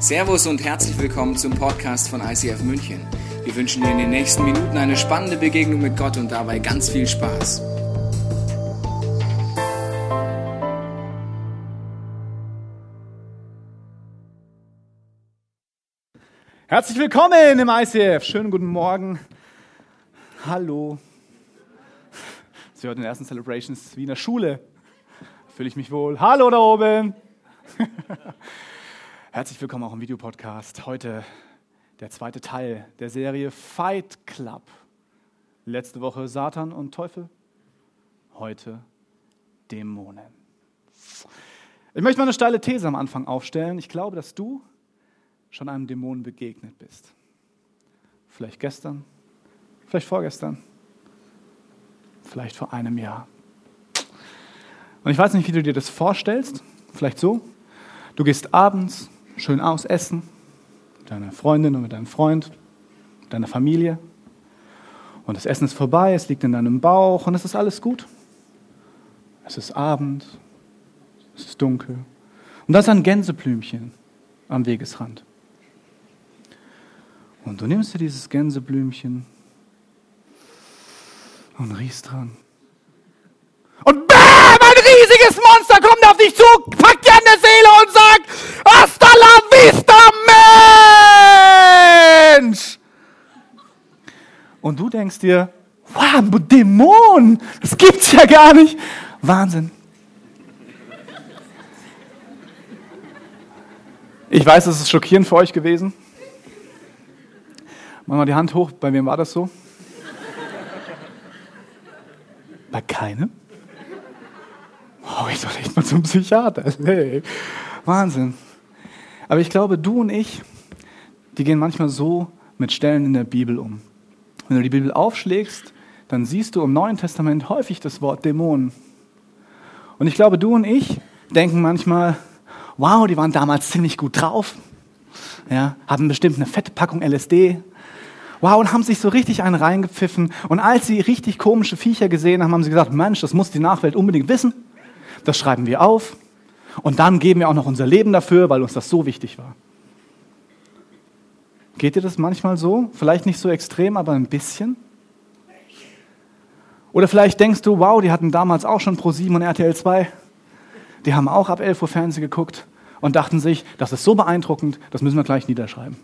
Servus und herzlich willkommen zum Podcast von ICF München. Wir wünschen dir in den nächsten Minuten eine spannende Begegnung mit Gott und dabei ganz viel Spaß. Herzlich willkommen im ICF. Schönen guten Morgen. Hallo. Sie hört den ersten Celebrations wie in der Schule. Fühle ich mich wohl. Hallo da oben. Herzlich willkommen auch im Videopodcast. Heute der zweite Teil der Serie Fight Club. Letzte Woche Satan und Teufel. Heute Dämonen. Ich möchte mal eine steile These am Anfang aufstellen. Ich glaube, dass du schon einem Dämon begegnet bist. Vielleicht gestern, vielleicht vorgestern, vielleicht vor einem Jahr. Und ich weiß nicht, wie du dir das vorstellst. Vielleicht so. Du gehst abends schön aus essen mit deiner Freundin und mit deinem Freund, mit deiner Familie. Und das Essen ist vorbei, es liegt in deinem Bauch und es ist alles gut. Es ist Abend, es ist dunkel. Und da ist ein Gänseblümchen am Wegesrand. Und du nimmst dir dieses Gänseblümchen und riechst dran. Und! Riesiges Monster kommt auf dich zu, packt dir an der Seele und sagt, Hasta la vista, Mensch! Und du denkst dir, wow, Dämon, das gibt's ja gar nicht. Wahnsinn. Ich weiß, es ist schockierend für euch gewesen. Mach mal die Hand hoch, bei wem war das so? Bei keinem? Oh, ich soll echt mal zum Psychiater. Hey. Wahnsinn. Aber ich glaube, du und ich, die gehen manchmal so mit Stellen in der Bibel um. Wenn du die Bibel aufschlägst, dann siehst du im Neuen Testament häufig das Wort Dämonen. Und ich glaube, du und ich denken manchmal, wow, die waren damals ziemlich gut drauf, ja, haben bestimmt eine fette Packung LSD, wow, und haben sich so richtig einen reingepfiffen. Und als sie richtig komische Viecher gesehen haben, haben sie gesagt, Mensch, das muss die Nachwelt unbedingt wissen. Das schreiben wir auf. Und dann geben wir auch noch unser Leben dafür, weil uns das so wichtig war. Geht dir das manchmal so? Vielleicht nicht so extrem, aber ein bisschen? Oder vielleicht denkst du, wow, die hatten damals auch schon Pro7 und RTL 2. Die haben auch ab 11 Uhr Fernsehen geguckt und dachten sich, das ist so beeindruckend, das müssen wir gleich niederschreiben.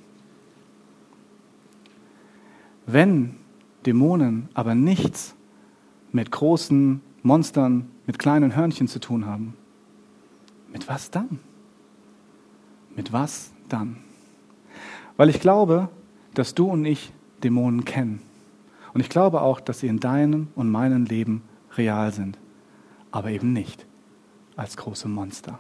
Wenn Dämonen aber nichts mit großen Monstern, mit kleinen Hörnchen zu tun haben, mit was dann? Mit was dann? Weil ich glaube, dass du und ich Dämonen kennen. Und ich glaube auch, dass sie in deinem und meinem Leben real sind, aber eben nicht als große Monster.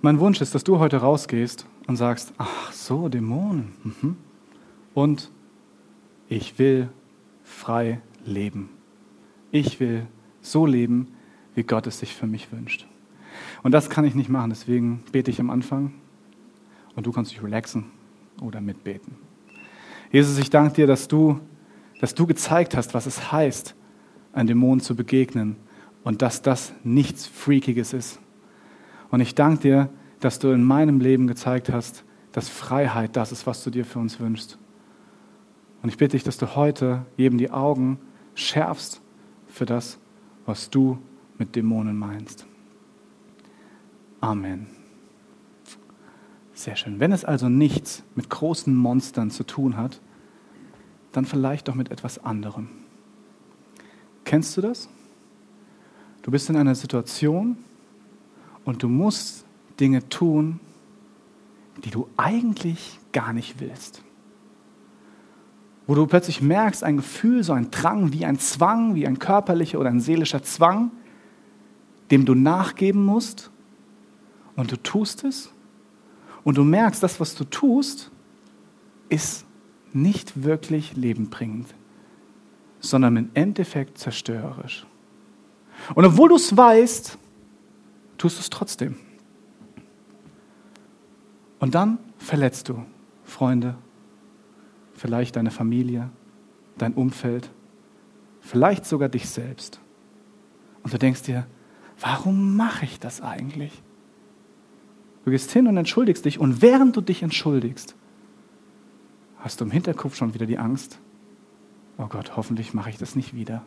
Mein Wunsch ist, dass du heute rausgehst und sagst, ach so, Dämonen. Mhm. Und ich will frei leben. Ich will so leben, wie Gott es sich für mich wünscht. Und das kann ich nicht machen, deswegen bete ich am Anfang und du kannst dich relaxen oder mitbeten. Jesus, ich danke dir, dass du, dass du gezeigt hast, was es heißt, einem Dämon zu begegnen und dass das nichts Freakiges ist. Und ich danke dir, dass du in meinem Leben gezeigt hast, dass Freiheit das ist, was du dir für uns wünschst. Und ich bitte dich, dass du heute jedem die Augen schärfst für das, was du mit Dämonen meinst. Amen. Sehr schön. Wenn es also nichts mit großen Monstern zu tun hat, dann vielleicht doch mit etwas anderem. Kennst du das? Du bist in einer Situation und du musst Dinge tun, die du eigentlich gar nicht willst wo du plötzlich merkst, ein Gefühl, so ein Drang, wie ein Zwang, wie ein körperlicher oder ein seelischer Zwang, dem du nachgeben musst und du tust es und du merkst, das, was du tust, ist nicht wirklich lebenbringend, sondern im Endeffekt zerstörerisch. Und obwohl du es weißt, tust du es trotzdem. Und dann verletzt du Freunde, vielleicht deine Familie, dein Umfeld, vielleicht sogar dich selbst. Und du denkst dir, warum mache ich das eigentlich? Du gehst hin und entschuldigst dich und während du dich entschuldigst, hast du im Hinterkopf schon wieder die Angst, oh Gott, hoffentlich mache ich das nicht wieder.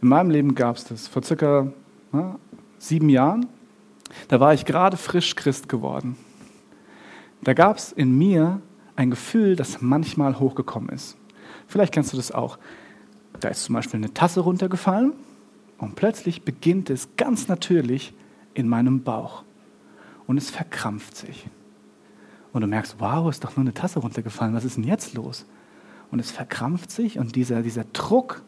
In meinem Leben gab es das. Vor circa na, sieben Jahren, da war ich gerade frisch Christ geworden. Da gab es in mir ein Gefühl, das manchmal hochgekommen ist. Vielleicht kennst du das auch. Da ist zum Beispiel eine Tasse runtergefallen und plötzlich beginnt es ganz natürlich in meinem Bauch und es verkrampft sich. Und du merkst, wow, ist doch nur eine Tasse runtergefallen, was ist denn jetzt los? Und es verkrampft sich und dieser, dieser Druck,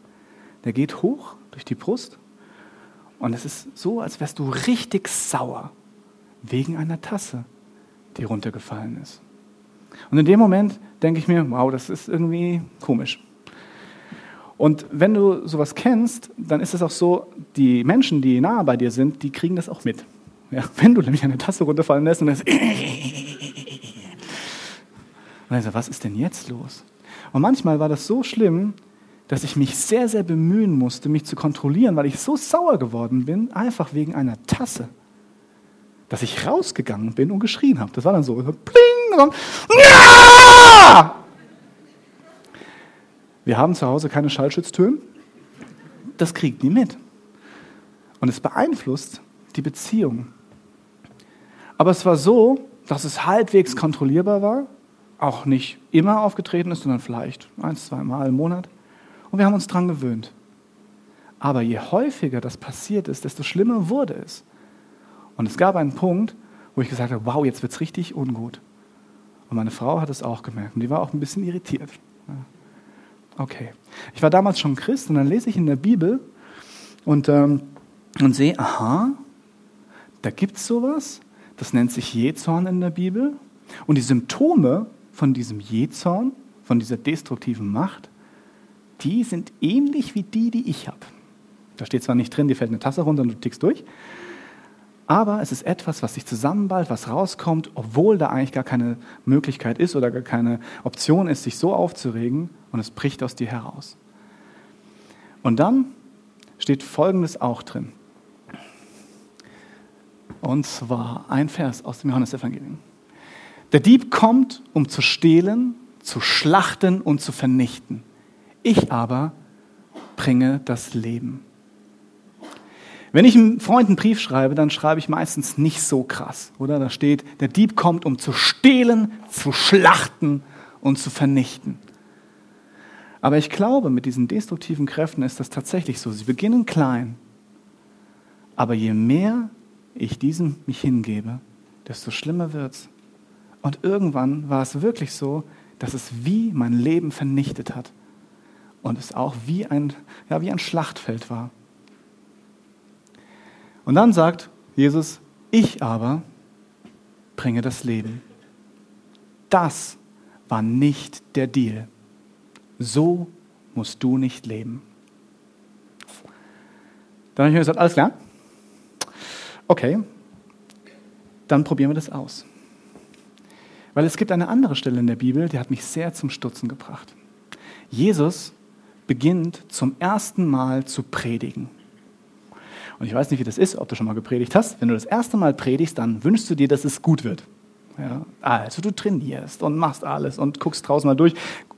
der geht hoch durch die Brust. Und es ist so, als wärst du richtig sauer wegen einer Tasse, die runtergefallen ist. Und in dem Moment denke ich mir, wow, das ist irgendwie komisch. Und wenn du sowas kennst, dann ist es auch so, die Menschen, die nahe bei dir sind, die kriegen das auch mit. Ja, wenn du nämlich eine Tasse runterfallen lässt und ist und ich so, was ist denn jetzt los? Und manchmal war das so schlimm, dass ich mich sehr, sehr bemühen musste, mich zu kontrollieren, weil ich so sauer geworden bin, einfach wegen einer Tasse, dass ich rausgegangen bin und geschrien habe. Das war dann so, pling, dann, ja! Wir haben zu Hause keine Schallschutztüren. Das kriegt nie mit. Und es beeinflusst die Beziehung. Aber es war so, dass es halbwegs kontrollierbar war auch nicht immer aufgetreten ist, sondern vielleicht ein, zwei Mal im Monat. Und wir haben uns daran gewöhnt. Aber je häufiger das passiert ist, desto schlimmer wurde es. Und es gab einen Punkt, wo ich gesagt habe, wow, jetzt wird es richtig ungut. Und meine Frau hat es auch gemerkt und die war auch ein bisschen irritiert. Okay. Ich war damals schon Christ und dann lese ich in der Bibel und, ähm, und sehe, aha, da gibt es sowas, das nennt sich Jezorn in der Bibel. Und die Symptome von diesem Jezorn, von dieser destruktiven Macht, die sind ähnlich wie die, die ich habe. Da steht zwar nicht drin, dir fällt eine Tasse runter und du tickst durch, aber es ist etwas, was sich zusammenballt, was rauskommt, obwohl da eigentlich gar keine Möglichkeit ist oder gar keine Option ist, sich so aufzuregen und es bricht aus dir heraus. Und dann steht Folgendes auch drin. Und zwar ein Vers aus dem Johannesevangelium. Der Dieb kommt, um zu stehlen, zu schlachten und zu vernichten. Ich aber bringe das Leben. Wenn ich einem Freund einen Brief schreibe, dann schreibe ich meistens nicht so krass, oder? Da steht, der Dieb kommt, um zu stehlen, zu schlachten und zu vernichten. Aber ich glaube, mit diesen destruktiven Kräften ist das tatsächlich so. Sie beginnen klein, aber je mehr ich diesem mich hingebe, desto schlimmer wird's. Und irgendwann war es wirklich so, dass es wie mein Leben vernichtet hat. Und es auch wie ein, ja, wie ein Schlachtfeld war. Und dann sagt Jesus, ich aber bringe das Leben. Das war nicht der Deal. So musst du nicht leben. Dann habe ich mir gesagt, alles klar? Okay, dann probieren wir das aus. Weil es gibt eine andere Stelle in der Bibel, die hat mich sehr zum Stutzen gebracht. Jesus beginnt zum ersten Mal zu predigen. Und ich weiß nicht, wie das ist, ob du schon mal gepredigt hast. Wenn du das erste Mal predigst, dann wünschst du dir, dass es gut wird. Ja, also du trainierst und machst alles und guckst draußen mal durch.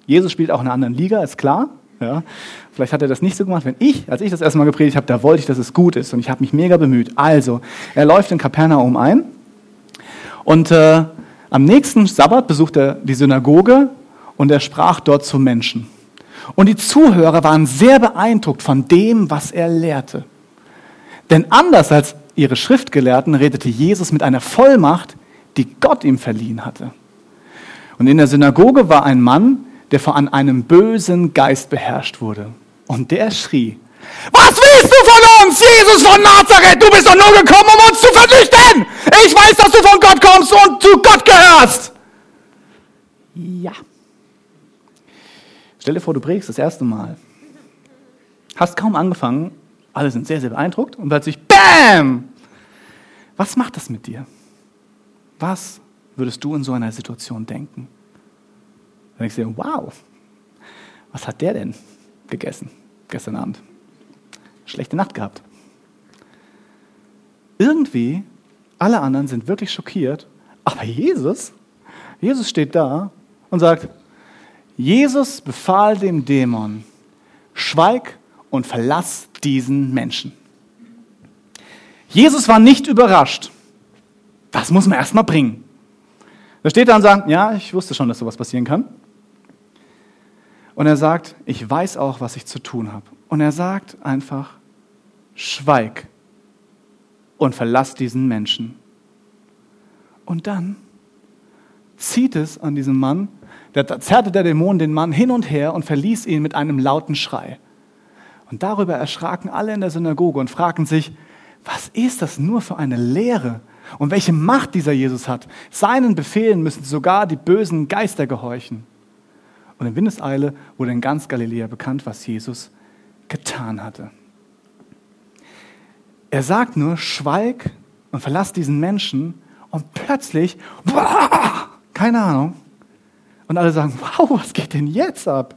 Jesus spielt auch in einer anderen Liga, ist klar. Ja, vielleicht hat er das nicht so gemacht. Wenn ich, als ich das erste Mal gepredigt habe, da wollte ich, dass es gut ist und ich habe mich mega bemüht. Also, er läuft in Kapernaum ein und äh, am nächsten Sabbat besucht er die Synagoge und er sprach dort zu Menschen. Und die Zuhörer waren sehr beeindruckt von dem, was er lehrte. Denn anders als ihre Schriftgelehrten redete Jesus mit einer Vollmacht, die Gott ihm verliehen hatte. Und in der Synagoge war ein Mann, der von einem bösen Geist beherrscht wurde. Und der schrie, was willst du von uns, Jesus von Nazareth? Du bist doch nur gekommen, um uns zu vernichten. Ich weiß, dass du von Gott kommst und zu Gott gehörst. Ja. Stell dir vor, du predigst das erste Mal. Hast kaum angefangen, alle sind sehr, sehr beeindruckt und plötzlich BAM! Was macht das mit dir? Was würdest du in so einer Situation denken? Dann denkst du dir, wow, was hat der denn gegessen gestern Abend? schlechte Nacht gehabt. irgendwie, alle anderen sind wirklich schockiert, aber Jesus, Jesus steht da und sagt, Jesus befahl dem Dämon, schweig und verlass diesen Menschen. Jesus war nicht überrascht. Das muss man erstmal bringen. Da steht da und sagt, ja, ich wusste schon, dass sowas passieren kann. Und er sagt, ich weiß auch, was ich zu tun habe. Und er sagt einfach, schweig und verlass diesen Menschen. Und dann zieht es an diesem Mann, da zerrte der Dämon den Mann hin und her und verließ ihn mit einem lauten Schrei. Und darüber erschraken alle in der Synagoge und fragten sich, was ist das nur für eine Lehre? Und welche Macht dieser Jesus hat. Seinen Befehlen müssen sogar die bösen Geister gehorchen. Und in Windeseile wurde in ganz Galiläa bekannt, was Jesus getan hatte. Er sagt nur, schweig und verlass diesen Menschen und plötzlich, boah, keine Ahnung. Und alle sagen, wow, was geht denn jetzt ab?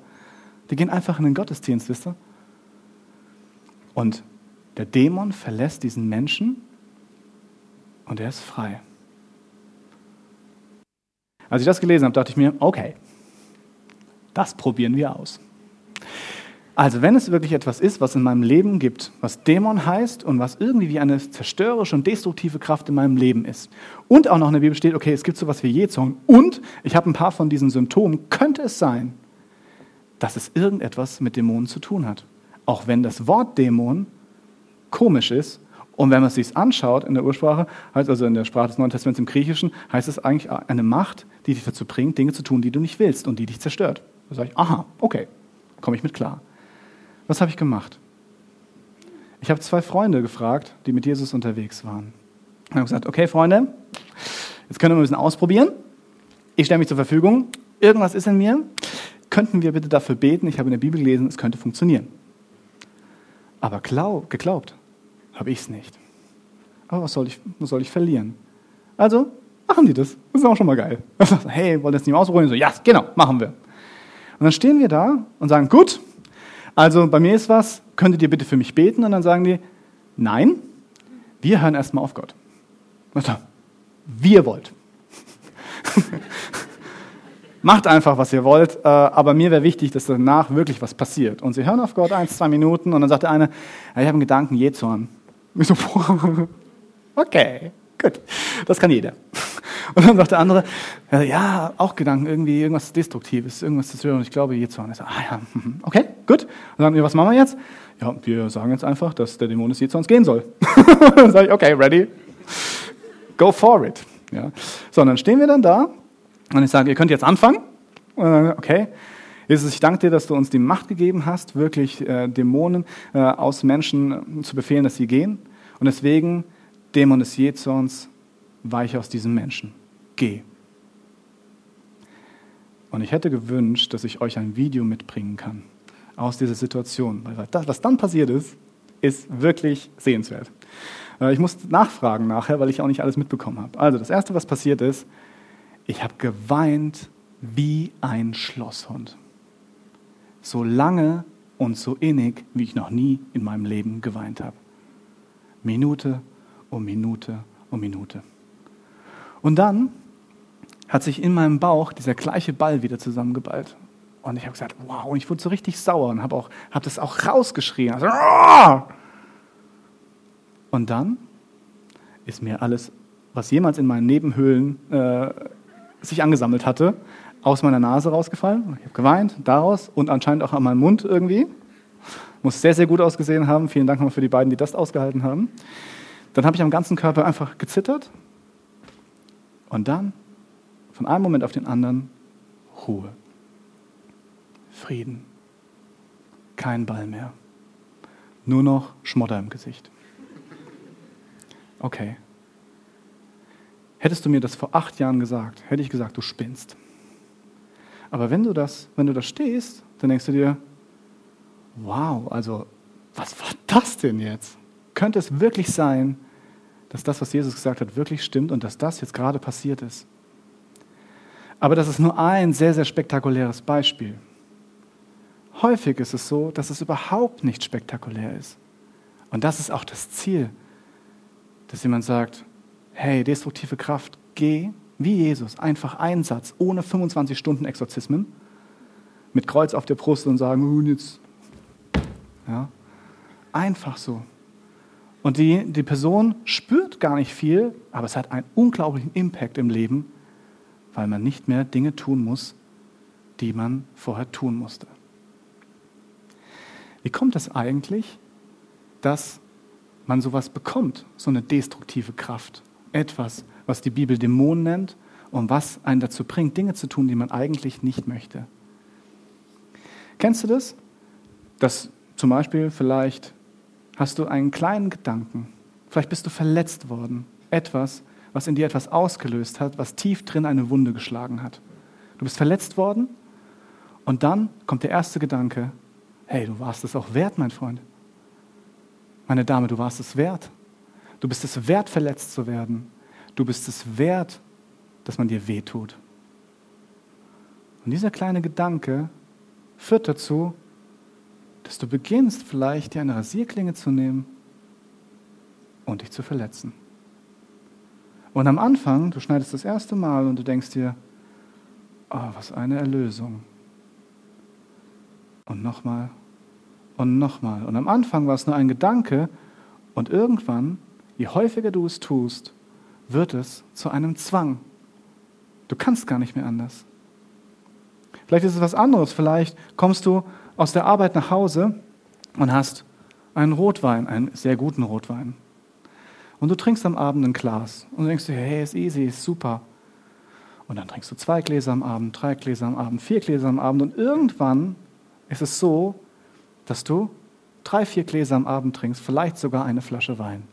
Die gehen einfach in den Gottesdienst, wisst ihr? Und der Dämon verlässt diesen Menschen und er ist frei. Als ich das gelesen habe, dachte ich mir, okay, das probieren wir aus. Also wenn es wirklich etwas ist, was in meinem Leben gibt, was Dämon heißt und was irgendwie wie eine zerstörerische und destruktive Kraft in meinem Leben ist und auch noch in der Bibel steht, okay, es gibt sowas wie Jezorn und ich habe ein paar von diesen Symptomen, könnte es sein, dass es irgendetwas mit Dämonen zu tun hat. Auch wenn das Wort Dämon komisch ist und wenn man es sich anschaut in der Ursprache, also in der Sprache des Neuen Testaments im Griechischen, heißt es eigentlich eine Macht, die dich dazu bringt, Dinge zu tun, die du nicht willst und die dich zerstört. Da sage ich, aha, okay, komme ich mit klar. Was habe ich gemacht? Ich habe zwei Freunde gefragt, die mit Jesus unterwegs waren. Ich habe gesagt, okay Freunde, jetzt können wir ein bisschen ausprobieren. Ich stelle mich zur Verfügung. Irgendwas ist in mir. Könnten wir bitte dafür beten? Ich habe in der Bibel gelesen, es könnte funktionieren. Aber glaub, geglaubt habe ich es nicht. Aber was soll, ich, was soll ich verlieren? Also machen die das. Das ist auch schon mal geil. hey, wollt ihr das nicht mal ausprobieren? So, ja, genau, machen wir. Und dann stehen wir da und sagen, gut, also bei mir ist was, könntet ihr bitte für mich beten? Und dann sagen die, nein, wir hören erstmal auf Gott. Also, wir wollt. Macht einfach, was ihr wollt, äh, aber mir wäre wichtig, dass danach wirklich was passiert. Und sie hören auf Gott eins, zwei Minuten und dann sagt der eine, ich habe einen Gedanken, Jezorn. Ich so, okay, gut, das kann jeder. Und dann sagt der andere, ja, auch Gedanken, irgendwie irgendwas Destruktives, irgendwas zu hören. Und ich glaube, Jezorn. Ich so, ah ja, mhm, okay, gut. Und dann sagen wir, was machen wir jetzt? Ja, wir sagen jetzt einfach, dass der Dämon des Jezorns gehen soll. dann sage ich, okay, ready, go for it. Ja. So, und dann stehen wir dann da und ich sage, ihr könnt jetzt anfangen. Okay. Jesus, ich danke dir, dass du uns die Macht gegeben hast, wirklich äh, Dämonen äh, aus Menschen zu befehlen, dass sie gehen. Und deswegen, Dämon des Jezorns, weiche aus diesem Menschen. Geh. Und ich hätte gewünscht, dass ich euch ein Video mitbringen kann aus dieser Situation. Das, was dann passiert ist, ist wirklich sehenswert. Äh, ich muss nachfragen nachher, weil ich auch nicht alles mitbekommen habe. Also das Erste, was passiert ist, ich habe geweint wie ein Schlosshund. So lange und so innig, wie ich noch nie in meinem Leben geweint habe. Minute um Minute um Minute. Und dann hat sich in meinem Bauch dieser gleiche Ball wieder zusammengeballt. Und ich habe gesagt, wow, und ich wurde so richtig sauer und habe hab das auch rausgeschrien. Also, und dann ist mir alles, was jemals in meinen Nebenhöhlen äh, sich angesammelt hatte, aus meiner Nase rausgefallen. Ich habe geweint, daraus und anscheinend auch an meinem Mund irgendwie. Muss sehr, sehr gut ausgesehen haben. Vielen Dank nochmal für die beiden, die das ausgehalten haben. Dann habe ich am ganzen Körper einfach gezittert. Und dann, von einem Moment auf den anderen, Ruhe. Frieden. Kein Ball mehr. Nur noch Schmotter im Gesicht. Okay, Hättest du mir das vor acht Jahren gesagt, hätte ich gesagt, du spinnst. Aber wenn du das, wenn du da stehst, dann denkst du dir, wow, also was war das denn jetzt? Könnte es wirklich sein, dass das, was Jesus gesagt hat, wirklich stimmt und dass das jetzt gerade passiert ist? Aber das ist nur ein sehr, sehr spektakuläres Beispiel. Häufig ist es so, dass es überhaupt nicht spektakulär ist. Und das ist auch das Ziel dass jemand sagt, hey, destruktive Kraft, geh wie Jesus, einfach Einsatz, ohne 25 Stunden Exorzismen, mit Kreuz auf der Brust und sagen, und jetzt. Ja, einfach so. Und die, die Person spürt gar nicht viel, aber es hat einen unglaublichen Impact im Leben, weil man nicht mehr Dinge tun muss, die man vorher tun musste. Wie kommt es eigentlich, dass man sowas bekommt, so eine destruktive Kraft? Etwas, was die Bibel Dämonen nennt und was einen dazu bringt, Dinge zu tun, die man eigentlich nicht möchte. Kennst du das? Dass zum Beispiel vielleicht hast du einen kleinen Gedanken, vielleicht bist du verletzt worden, etwas, was in dir etwas ausgelöst hat, was tief drin eine Wunde geschlagen hat. Du bist verletzt worden und dann kommt der erste Gedanke, hey, du warst es auch wert, mein Freund. Meine Dame, du warst es wert. Du bist es wert, verletzt zu werden. Du bist es wert, dass man dir wehtut. Und dieser kleine Gedanke führt dazu, dass du beginnst, vielleicht dir eine Rasierklinge zu nehmen und dich zu verletzen. Und am Anfang, du schneidest das erste Mal und du denkst dir, oh, was eine Erlösung. Und nochmal und nochmal. Und am Anfang war es nur ein Gedanke und irgendwann, je häufiger du es tust, wird es zu einem Zwang. Du kannst gar nicht mehr anders. Vielleicht ist es was anderes. Vielleicht kommst du aus der Arbeit nach Hause und hast einen Rotwein, einen sehr guten Rotwein. Und du trinkst am Abend ein Glas und denkst dir, hey, ist easy, ist super. Und dann trinkst du zwei Gläser am Abend, drei Gläser am Abend, vier Gläser am Abend und irgendwann ist es so, dass du drei, vier Gläser am Abend trinkst, vielleicht sogar eine Flasche Wein.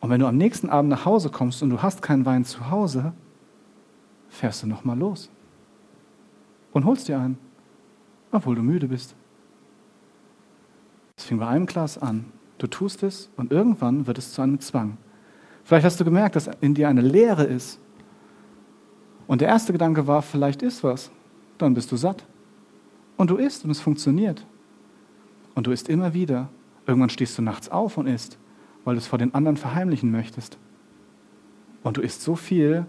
Und wenn du am nächsten Abend nach Hause kommst und du hast keinen Wein zu Hause, fährst du nochmal los und holst dir einen, obwohl du müde bist. Es fing bei einem Glas an. Du tust es und irgendwann wird es zu einem Zwang. Vielleicht hast du gemerkt, dass in dir eine Leere ist. Und der erste Gedanke war, vielleicht ist was. Dann bist du satt. Und du isst und es funktioniert. Und du isst immer wieder. Irgendwann stehst du nachts auf und isst, weil du es vor den anderen verheimlichen möchtest. Und du isst so viel,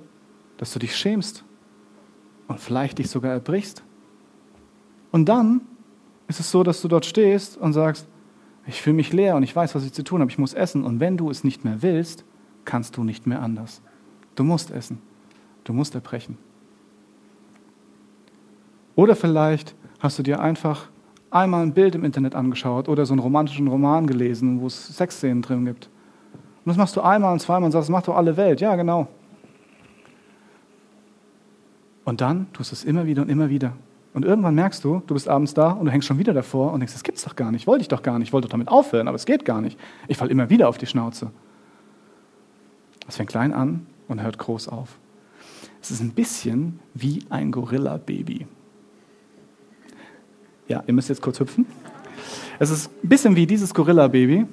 dass du dich schämst und vielleicht dich sogar erbrichst. Und dann ist es so, dass du dort stehst und sagst, ich fühle mich leer und ich weiß, was ich zu tun habe, ich muss essen. Und wenn du es nicht mehr willst, kannst du nicht mehr anders. Du musst essen. Du musst erbrechen. Oder vielleicht hast du dir einfach einmal ein Bild im Internet angeschaut oder so einen romantischen Roman gelesen, wo es Sexszenen drin gibt. Und das machst du einmal und zweimal und sagst, das macht doch alle Welt. Ja, genau. Und dann tust du es immer wieder und immer wieder. Und irgendwann merkst du, du bist abends da und du hängst schon wieder davor und denkst, das gibt's doch gar nicht, wollte ich doch gar nicht, ich wollte doch damit aufhören, aber es geht gar nicht. Ich falle immer wieder auf die Schnauze. Es fängt klein an und hört groß auf. Es ist ein bisschen wie ein Gorilla-Baby. Ja, ihr müsst jetzt kurz hüpfen. Es ist ein bisschen wie dieses Gorilla-Baby.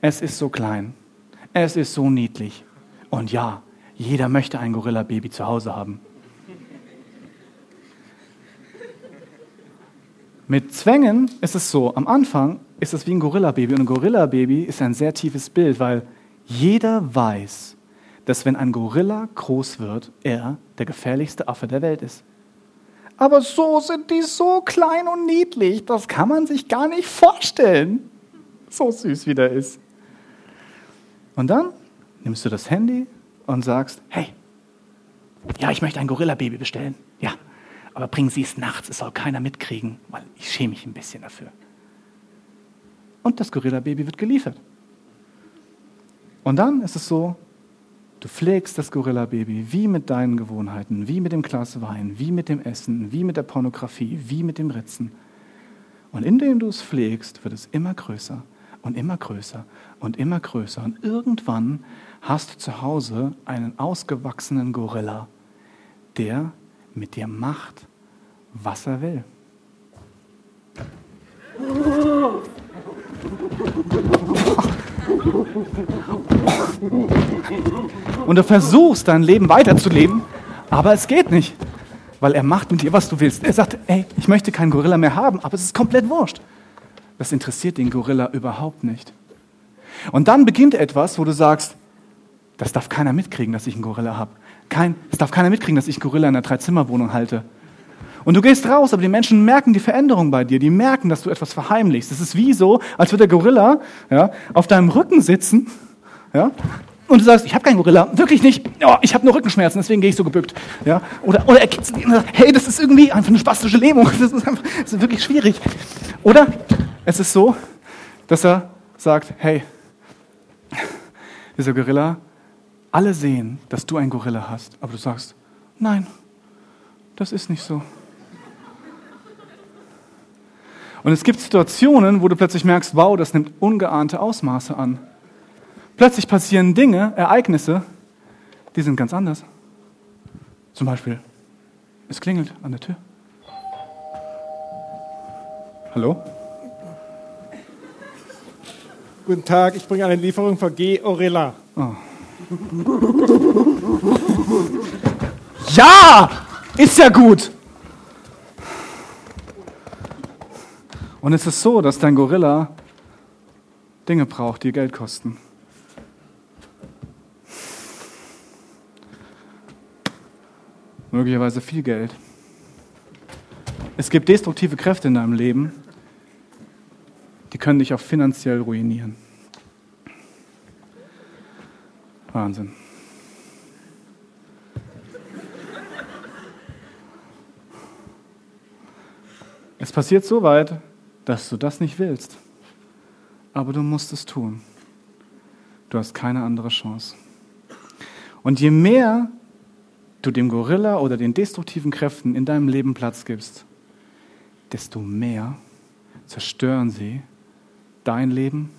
Es ist so klein. Es ist so niedlich. Und ja, jeder möchte ein Gorilla-Baby zu Hause haben. Mit Zwängen ist es so, am Anfang ist es wie ein Gorilla-Baby und ein Gorilla-Baby ist ein sehr tiefes Bild, weil jeder weiß, dass wenn ein Gorilla groß wird, er der gefährlichste Affe der Welt ist. Aber so sind die so klein und niedlich, das kann man sich gar nicht vorstellen. So süß wie der ist. Und dann nimmst du das Handy und sagst, hey, ja, ich möchte ein Gorilla-Baby bestellen. Ja, aber bringen Sie es nachts, es soll keiner mitkriegen, weil ich schäme mich ein bisschen dafür. Und das Gorilla-Baby wird geliefert. Und dann ist es so, du pflegst das Gorilla-Baby wie mit deinen Gewohnheiten, wie mit dem Glas Wein, wie mit dem Essen, wie mit der Pornografie, wie mit dem Ritzen. Und indem du es pflegst, wird es immer größer und immer größer und immer größer. Und irgendwann hast du zu Hause einen ausgewachsenen Gorilla, der mit dir macht, was er will. Und du versuchst dein Leben weiterzuleben, aber es geht nicht, weil er macht mit dir, was du willst. Er sagt, ey, ich möchte keinen Gorilla mehr haben, aber es ist komplett wurscht. Das interessiert den Gorilla überhaupt nicht. Und dann beginnt etwas, wo du sagst, das darf keiner mitkriegen, dass ich einen Gorilla habe. Kein, es darf keiner mitkriegen, dass ich einen Gorilla in einer Dreizimmerwohnung halte. Und du gehst raus, aber die Menschen merken die Veränderung bei dir. Die merken, dass du etwas verheimlichst. Es ist wie so, als würde der Gorilla ja, auf deinem Rücken sitzen ja, und du sagst, ich habe keinen Gorilla, wirklich nicht. Oh, ich habe nur Rückenschmerzen, deswegen gehe ich so gebückt. Ja? Oder, oder er ihn und sagt, hey, das ist irgendwie einfach eine spastische Lähmung. Das ist, einfach, das ist wirklich schwierig. Oder es ist so, dass er sagt, hey, dieser Gorilla, alle sehen, dass du einen Gorilla hast, aber du sagst, nein, das ist nicht so. Und es gibt Situationen, wo du plötzlich merkst, wow, das nimmt ungeahnte Ausmaße an. Plötzlich passieren Dinge, Ereignisse, die sind ganz anders. Zum Beispiel, es klingelt an der Tür. Hallo? Guten Tag, ich bringe eine Lieferung von G. Orella. Oh. Ja! Ist ja gut! Und es ist so, dass dein Gorilla Dinge braucht, die Geld kosten. Möglicherweise viel Geld. Es gibt destruktive Kräfte in deinem Leben, die können dich auch finanziell ruinieren. Wahnsinn. Es passiert so weit, dass du das nicht willst. Aber du musst es tun. Du hast keine andere Chance. Und je mehr du dem Gorilla oder den destruktiven Kräften in deinem Leben Platz gibst, desto mehr zerstören sie dein Leben,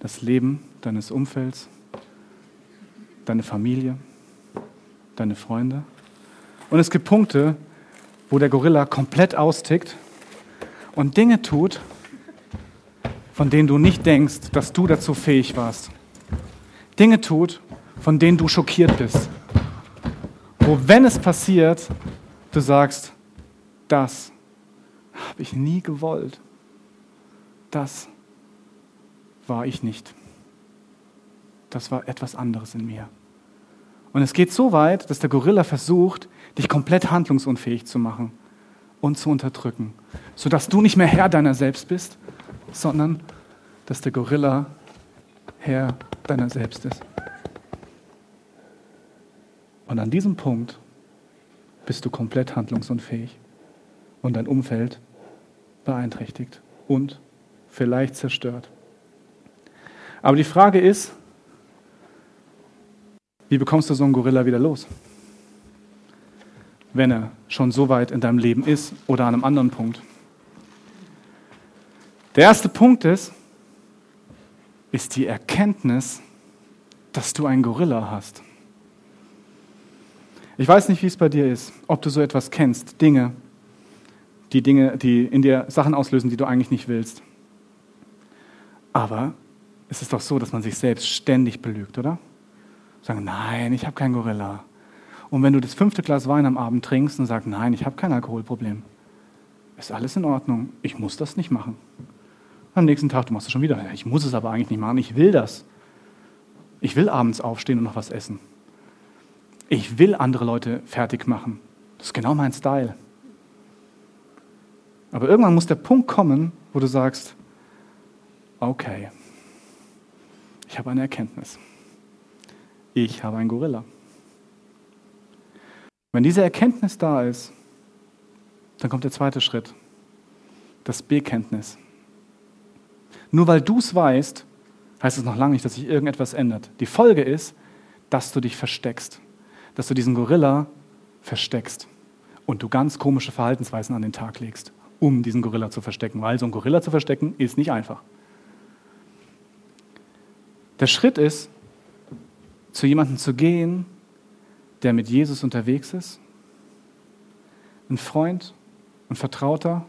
das Leben deines Umfelds, deine Familie, deine Freunde. Und es gibt Punkte, wo der Gorilla komplett austickt und Dinge tut, von denen du nicht denkst, dass du dazu fähig warst. Dinge tut, von denen du schockiert bist. Wo, wenn es passiert, du sagst, das habe ich nie gewollt. Das war ich nicht. Das war etwas anderes in mir. Und es geht so weit, dass der Gorilla versucht, dich komplett handlungsunfähig zu machen und zu unterdrücken, sodass du nicht mehr Herr deiner selbst bist, sondern dass der Gorilla Herr deiner selbst ist. Und an diesem Punkt bist du komplett handlungsunfähig und dein Umfeld beeinträchtigt und vielleicht zerstört. Aber die Frage ist, wie bekommst du so einen Gorilla wieder los? Wenn er schon so weit in deinem Leben ist oder an einem anderen Punkt. Der erste Punkt ist, ist die Erkenntnis, dass du einen Gorilla hast. Ich weiß nicht, wie es bei dir ist, ob du so etwas kennst, Dinge, die Dinge, die in dir Sachen auslösen, die du eigentlich nicht willst. Aber es ist doch so, dass man sich selbst ständig belügt, oder? Sagen, nein, ich habe kein Gorilla. Und wenn du das fünfte Glas Wein am Abend trinkst und sagst, nein, ich habe kein Alkoholproblem, ist alles in Ordnung. Ich muss das nicht machen. Am nächsten Tag, du machst es schon wieder. Ich muss es aber eigentlich nicht machen. Ich will das. Ich will abends aufstehen und noch was essen. Ich will andere Leute fertig machen. Das ist genau mein Style. Aber irgendwann muss der Punkt kommen, wo du sagst, okay, ich habe eine Erkenntnis. Ich habe einen Gorilla. Wenn diese Erkenntnis da ist, dann kommt der zweite Schritt, das Bekenntnis. Nur weil du es weißt, heißt es noch lange nicht, dass sich irgendetwas ändert. Die Folge ist, dass du dich versteckst, dass du diesen Gorilla versteckst und du ganz komische Verhaltensweisen an den Tag legst, um diesen Gorilla zu verstecken, weil so ein Gorilla zu verstecken ist nicht einfach. Der Schritt ist, zu jemandem zu gehen, der mit Jesus unterwegs ist, ein Freund, ein Vertrauter,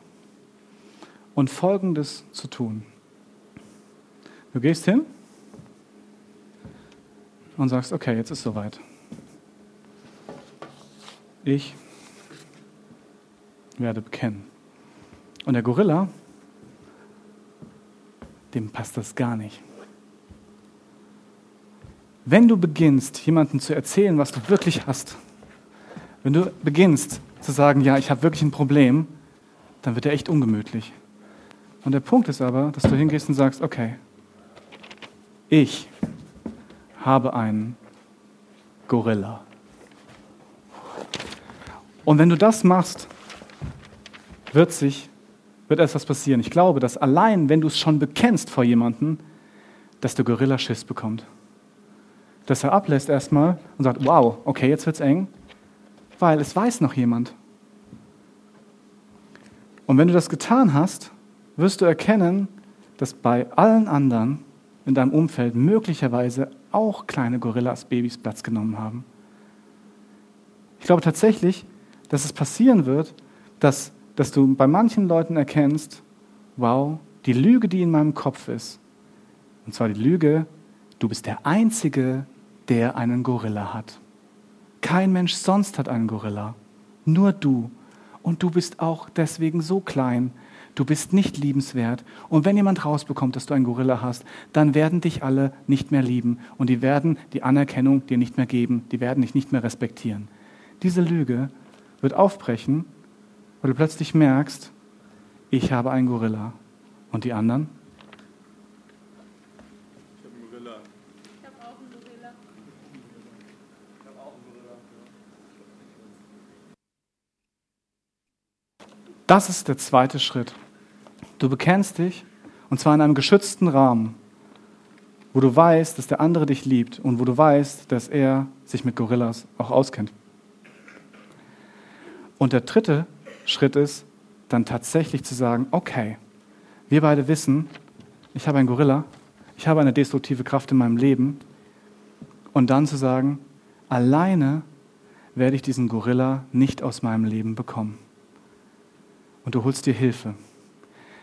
und Folgendes zu tun. Du gehst hin und sagst, okay, jetzt ist soweit. Ich werde bekennen. Und der Gorilla, dem passt das gar nicht. Wenn du beginnst, jemandem zu erzählen, was du wirklich hast, wenn du beginnst zu sagen, ja, ich habe wirklich ein Problem, dann wird er echt ungemütlich. Und der Punkt ist aber, dass du hingehst und sagst, okay, ich habe einen Gorilla. Und wenn du das machst, wird sich, wird etwas passieren. Ich glaube, dass allein, wenn du es schon bekennst vor jemandem, dass der Gorilla Schiss bekommt. Dass er ablässt erstmal und sagt, wow, okay, jetzt wird's eng, weil es weiß noch jemand. Und wenn du das getan hast, wirst du erkennen, dass bei allen anderen in deinem Umfeld möglicherweise auch kleine Gorillas, Babys Platz genommen haben. Ich glaube tatsächlich, dass es passieren wird, dass, dass du bei manchen Leuten erkennst, wow, die Lüge, die in meinem Kopf ist, und zwar die Lüge, du bist der Einzige, der einen Gorilla hat. Kein Mensch sonst hat einen Gorilla, nur du. Und du bist auch deswegen so klein, du bist nicht liebenswert. Und wenn jemand rausbekommt, dass du einen Gorilla hast, dann werden dich alle nicht mehr lieben und die werden die Anerkennung dir nicht mehr geben, die werden dich nicht mehr respektieren. Diese Lüge wird aufbrechen, weil du plötzlich merkst, ich habe einen Gorilla. Und die anderen? Das ist der zweite Schritt. Du bekennst dich und zwar in einem geschützten Rahmen, wo du weißt, dass der andere dich liebt und wo du weißt, dass er sich mit Gorillas auch auskennt. Und der dritte Schritt ist dann tatsächlich zu sagen, okay, wir beide wissen, ich habe einen Gorilla, ich habe eine destruktive Kraft in meinem Leben und dann zu sagen, alleine werde ich diesen Gorilla nicht aus meinem Leben bekommen. Und du holst dir Hilfe.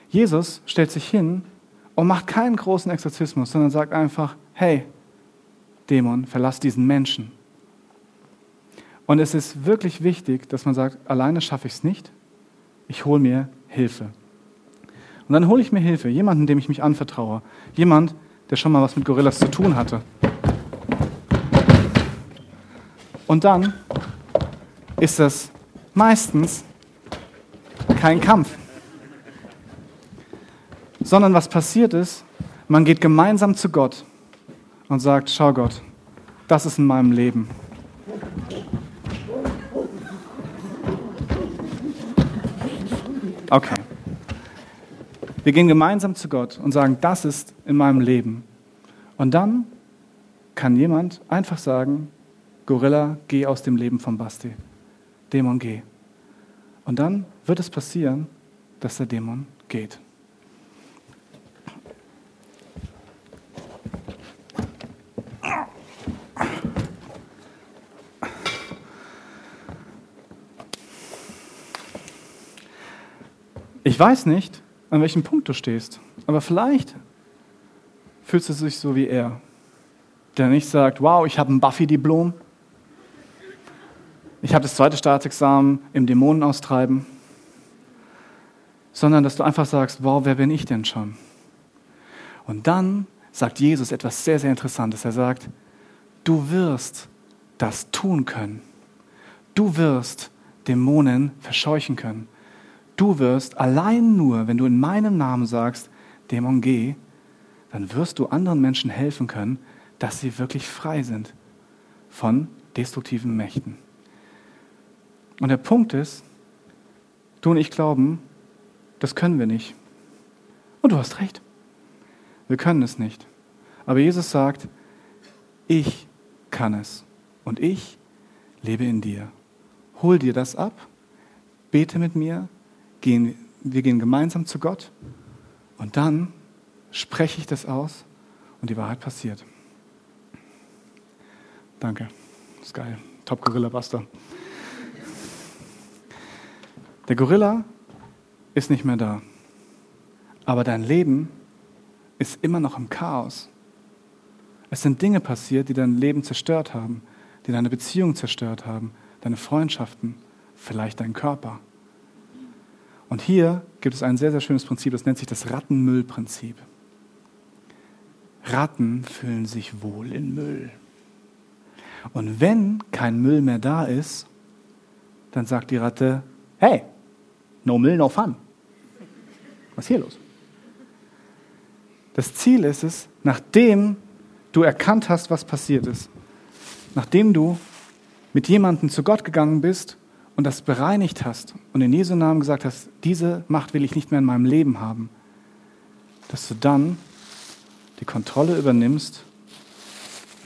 Jesus stellt sich hin und macht keinen großen Exorzismus, sondern sagt einfach, hey, Dämon, verlass diesen Menschen. Und es ist wirklich wichtig, dass man sagt, alleine schaffe ich es nicht, ich hole mir Hilfe. Und dann hole ich mir Hilfe, jemanden, dem ich mich anvertraue, jemand, der schon mal was mit Gorillas zu tun hatte. Und dann ist das meistens kein Kampf, sondern was passiert ist, man geht gemeinsam zu Gott und sagt, schau Gott, das ist in meinem Leben. Okay. Wir gehen gemeinsam zu Gott und sagen, das ist in meinem Leben. Und dann kann jemand einfach sagen, Gorilla, geh aus dem Leben von Basti. Dämon, geh. Und dann wird es passieren, dass der Dämon geht. Ich weiß nicht, an welchem Punkt du stehst, aber vielleicht fühlst du dich so wie er, der nicht sagt, wow, ich habe ein Buffy-Diplom, ich habe das zweite Staatsexamen im Dämonenaustreiben, sondern dass du einfach sagst, wow, wer bin ich denn schon? Und dann sagt Jesus etwas sehr, sehr Interessantes. Er sagt, du wirst das tun können. Du wirst Dämonen verscheuchen können. Du wirst allein nur, wenn du in meinem Namen sagst, Dämon geh, dann wirst du anderen Menschen helfen können, dass sie wirklich frei sind von destruktiven Mächten. Und der Punkt ist, du und ich glauben, das können wir nicht. Und du hast recht. Wir können es nicht. Aber Jesus sagt, ich kann es. Und ich lebe in dir. Hol dir das ab, bete mit mir, gehen, wir gehen gemeinsam zu Gott und dann spreche ich das aus und die Wahrheit passiert. Danke. Das ist geil. Top Gorilla Buster. Der Gorilla ist nicht mehr da. Aber dein Leben ist immer noch im Chaos. Es sind Dinge passiert, die dein Leben zerstört haben, die deine Beziehung zerstört haben, deine Freundschaften, vielleicht dein Körper. Und hier gibt es ein sehr, sehr schönes Prinzip, das nennt sich das Rattenmüllprinzip. Ratten fühlen sich wohl in Müll. Und wenn kein Müll mehr da ist, dann sagt die Ratte, hey, no Müll, no fun. Was ist hier los? Das Ziel ist es, nachdem du erkannt hast, was passiert ist, nachdem du mit jemandem zu Gott gegangen bist und das bereinigt hast und in Jesu Namen gesagt hast, diese Macht will ich nicht mehr in meinem Leben haben, dass du dann die Kontrolle übernimmst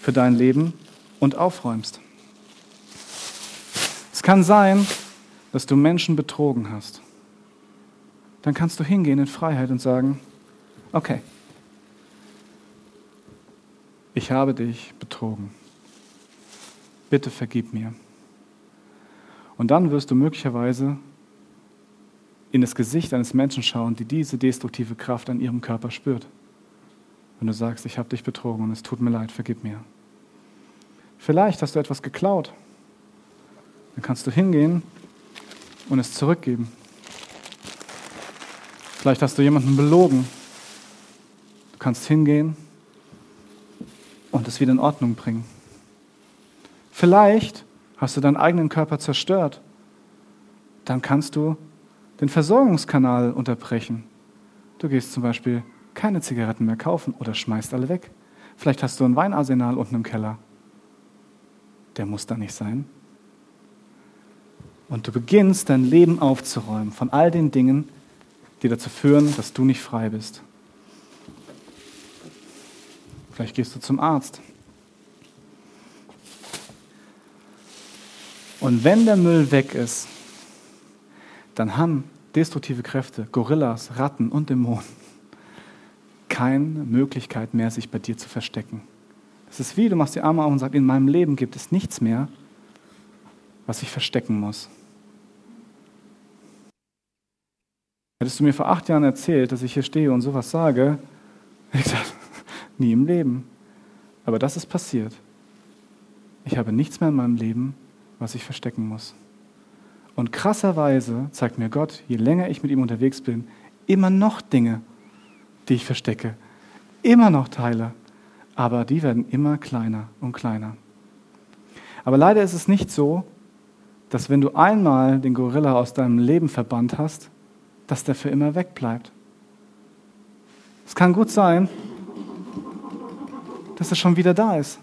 für dein Leben und aufräumst. Es kann sein, dass du Menschen betrogen hast. Dann kannst du hingehen in Freiheit und sagen, okay, ich habe dich betrogen. Bitte vergib mir. Und dann wirst du möglicherweise in das Gesicht eines Menschen schauen, die diese destruktive Kraft an ihrem Körper spürt. Wenn du sagst, ich habe dich betrogen und es tut mir leid, vergib mir. Vielleicht hast du etwas geklaut. Dann kannst du hingehen und es zurückgeben. Vielleicht hast du jemanden belogen. Du kannst hingehen und es wieder in Ordnung bringen. Vielleicht hast du deinen eigenen Körper zerstört. Dann kannst du den Versorgungskanal unterbrechen. Du gehst zum Beispiel keine Zigaretten mehr kaufen oder schmeißt alle weg. Vielleicht hast du ein Weinarsenal unten im Keller. Der muss da nicht sein. Und du beginnst dein Leben aufzuräumen von all den Dingen, die dazu führen, dass du nicht frei bist. Vielleicht gehst du zum Arzt. Und wenn der Müll weg ist, dann haben destruktive Kräfte, Gorillas, Ratten und Dämonen keine Möglichkeit mehr, sich bei dir zu verstecken. Es ist wie, du machst die Arme auf und sagst, in meinem Leben gibt es nichts mehr, was ich verstecken muss. Hättest du mir vor acht Jahren erzählt, dass ich hier stehe und sowas sage, hätte ich gesagt, nie im Leben. Aber das ist passiert. Ich habe nichts mehr in meinem Leben, was ich verstecken muss. Und krasserweise zeigt mir Gott, je länger ich mit ihm unterwegs bin, immer noch Dinge, die ich verstecke. Immer noch Teile. Aber die werden immer kleiner und kleiner. Aber leider ist es nicht so, dass wenn du einmal den Gorilla aus deinem Leben verbannt hast, dass der für immer wegbleibt. Es kann gut sein, dass er schon wieder da ist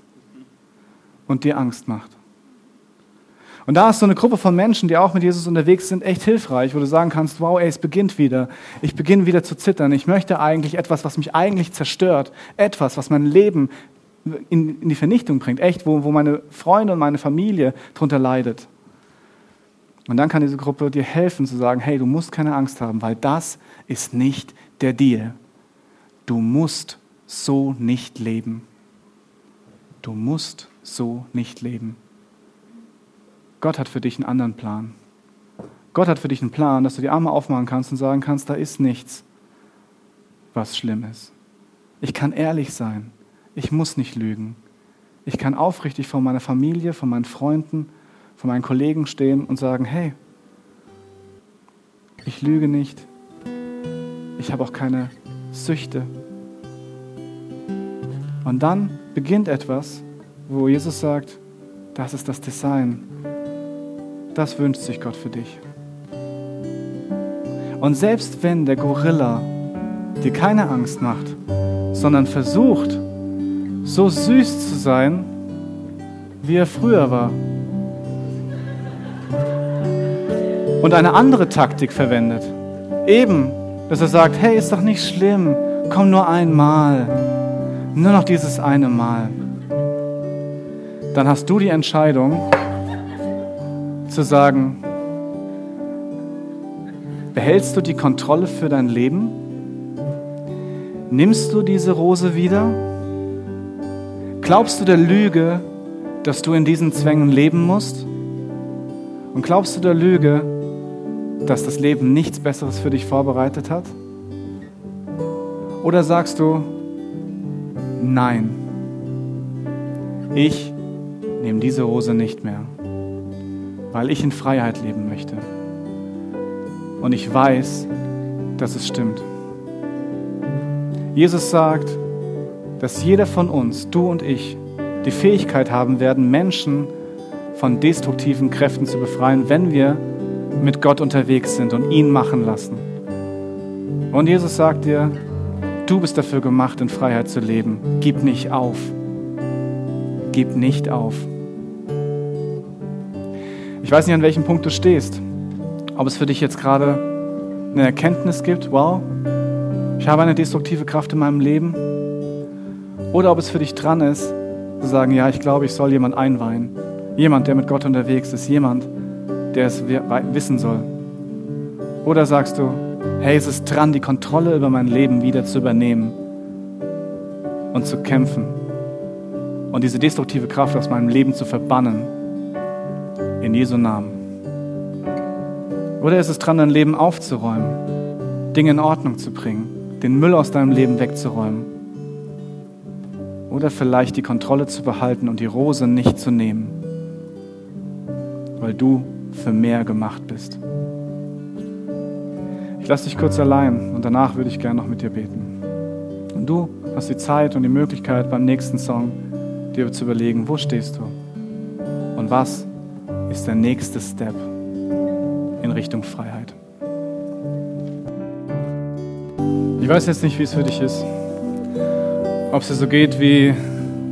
und dir Angst macht. Und da ist so eine Gruppe von Menschen, die auch mit Jesus unterwegs sind, echt hilfreich, wo du sagen kannst, wow, ey, es beginnt wieder. Ich beginne wieder zu zittern. Ich möchte eigentlich etwas, was mich eigentlich zerstört. Etwas, was mein Leben in, in die Vernichtung bringt. Echt, wo, wo meine Freunde und meine Familie drunter leidet. Und dann kann diese Gruppe dir helfen zu sagen, hey, du musst keine Angst haben, weil das ist nicht der Deal. Du musst so nicht leben. Du musst so nicht leben. Gott hat für dich einen anderen Plan. Gott hat für dich einen Plan, dass du die Arme aufmachen kannst und sagen kannst, da ist nichts, was schlimm ist. Ich kann ehrlich sein. Ich muss nicht lügen. Ich kann aufrichtig vor meiner Familie, vor meinen Freunden, vor meinen Kollegen stehen und sagen, hey, ich lüge nicht. Ich habe auch keine Süchte. Und dann beginnt etwas, wo Jesus sagt, das ist das Design. Das wünscht sich Gott für dich. Und selbst wenn der Gorilla dir keine Angst macht, sondern versucht, so süß zu sein, wie er früher war, und eine andere Taktik verwendet, eben, dass er sagt, hey, ist doch nicht schlimm, komm nur einmal, nur noch dieses eine Mal, dann hast du die Entscheidung, zu sagen, behältst du die Kontrolle für dein Leben? Nimmst du diese Rose wieder? Glaubst du der Lüge, dass du in diesen Zwängen leben musst? Und glaubst du der Lüge, dass das Leben nichts Besseres für dich vorbereitet hat? Oder sagst du, nein, ich nehme diese Rose nicht mehr? weil ich in Freiheit leben möchte. Und ich weiß, dass es stimmt. Jesus sagt, dass jeder von uns, du und ich, die Fähigkeit haben werden, Menschen von destruktiven Kräften zu befreien, wenn wir mit Gott unterwegs sind und ihn machen lassen. Und Jesus sagt dir, du bist dafür gemacht, in Freiheit zu leben. Gib nicht auf. Gib nicht auf. Ich weiß nicht, an welchem Punkt du stehst. Ob es für dich jetzt gerade eine Erkenntnis gibt, wow, ich habe eine destruktive Kraft in meinem Leben. Oder ob es für dich dran ist, zu sagen, ja, ich glaube, ich soll jemand einweihen. Jemand, der mit Gott unterwegs ist. Jemand, der es wissen soll. Oder sagst du, hey, es ist dran, die Kontrolle über mein Leben wieder zu übernehmen und zu kämpfen und diese destruktive Kraft aus meinem Leben zu verbannen. In Jesu Namen. Oder ist es dran, dein Leben aufzuräumen, Dinge in Ordnung zu bringen, den Müll aus deinem Leben wegzuräumen. Oder vielleicht die Kontrolle zu behalten und die Rose nicht zu nehmen, weil du für mehr gemacht bist. Ich lasse dich kurz allein und danach würde ich gerne noch mit dir beten. Und du hast die Zeit und die Möglichkeit beim nächsten Song dir zu überlegen, wo stehst du und was ist der nächste Step in Richtung Freiheit. Ich weiß jetzt nicht, wie es für dich ist. Ob es dir so geht wie,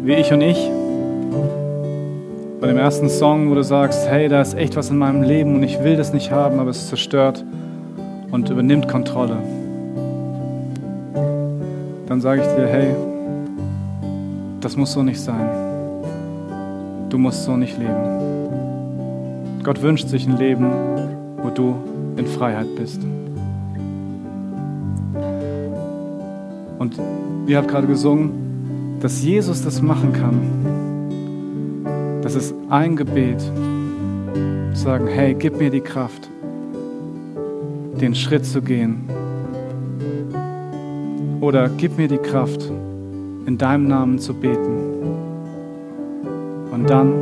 wie ich und ich. Bei dem ersten Song, wo du sagst, hey, da ist echt was in meinem Leben und ich will das nicht haben, aber es zerstört und übernimmt Kontrolle. Dann sage ich dir, hey, das muss so nicht sein. Du musst so nicht leben. Gott wünscht sich ein Leben, wo du in Freiheit bist. Und ihr habt gerade gesungen, dass Jesus das machen kann. Das ist ein Gebet. Zu sagen, hey, gib mir die Kraft, den Schritt zu gehen. Oder gib mir die Kraft, in deinem Namen zu beten. Und dann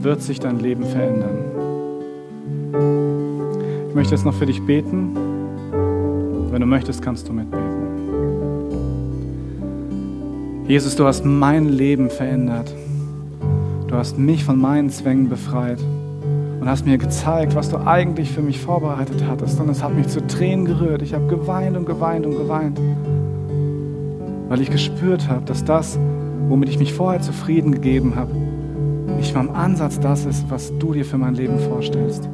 wird sich dein Leben verändern. Ich möchte jetzt noch für dich beten. Wenn du möchtest, kannst du mitbeten. Jesus, du hast mein Leben verändert. Du hast mich von meinen Zwängen befreit und hast mir gezeigt, was du eigentlich für mich vorbereitet hattest. Und es hat mich zu Tränen gerührt. Ich habe geweint und geweint und geweint, weil ich gespürt habe, dass das, womit ich mich vorher zufrieden gegeben habe, nicht mal im Ansatz das ist, was du dir für mein Leben vorstellst.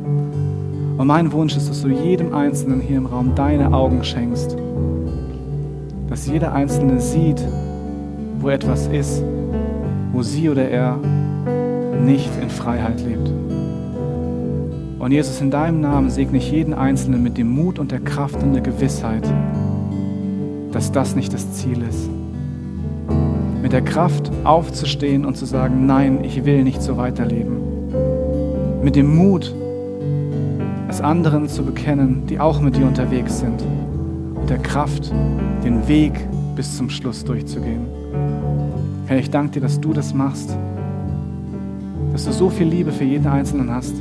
Und mein Wunsch ist, dass du jedem Einzelnen hier im Raum deine Augen schenkst. Dass jeder Einzelne sieht, wo etwas ist, wo sie oder er nicht in Freiheit lebt. Und Jesus, in deinem Namen segne ich jeden Einzelnen mit dem Mut und der Kraft und der Gewissheit, dass das nicht das Ziel ist. Mit der Kraft aufzustehen und zu sagen, nein, ich will nicht so weiterleben. Mit dem Mut, es anderen zu bekennen, die auch mit dir unterwegs sind. Und der Kraft, den Weg bis zum Schluss durchzugehen. Herr, ich danke dir, dass du das machst, dass du so viel Liebe für jeden Einzelnen hast,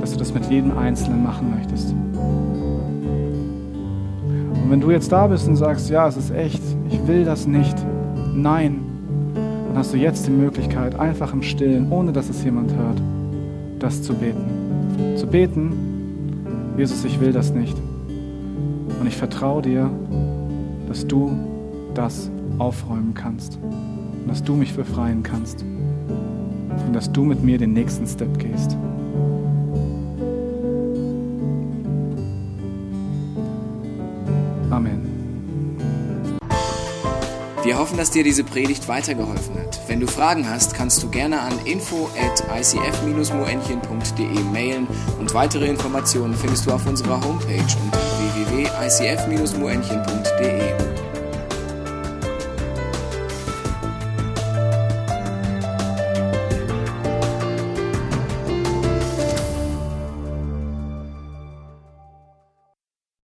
dass du das mit jedem Einzelnen machen möchtest. Und wenn du jetzt da bist und sagst, ja, es ist echt, ich will das nicht, nein, dann hast du jetzt die Möglichkeit, einfach im Stillen, ohne dass es jemand hört, das zu beten. Zu beten, Jesus, ich will das nicht. Und ich vertraue dir, dass du das aufräumen kannst und dass du mich befreien kannst und dass du mit mir den nächsten Step gehst. Amen. Wir hoffen, dass dir diese Predigt weitergeholfen hat. Wenn du Fragen hast, kannst du gerne an info at icf-moenchen.de mailen und weitere Informationen findest du auf unserer Homepage unter www.icf-moenchen.de.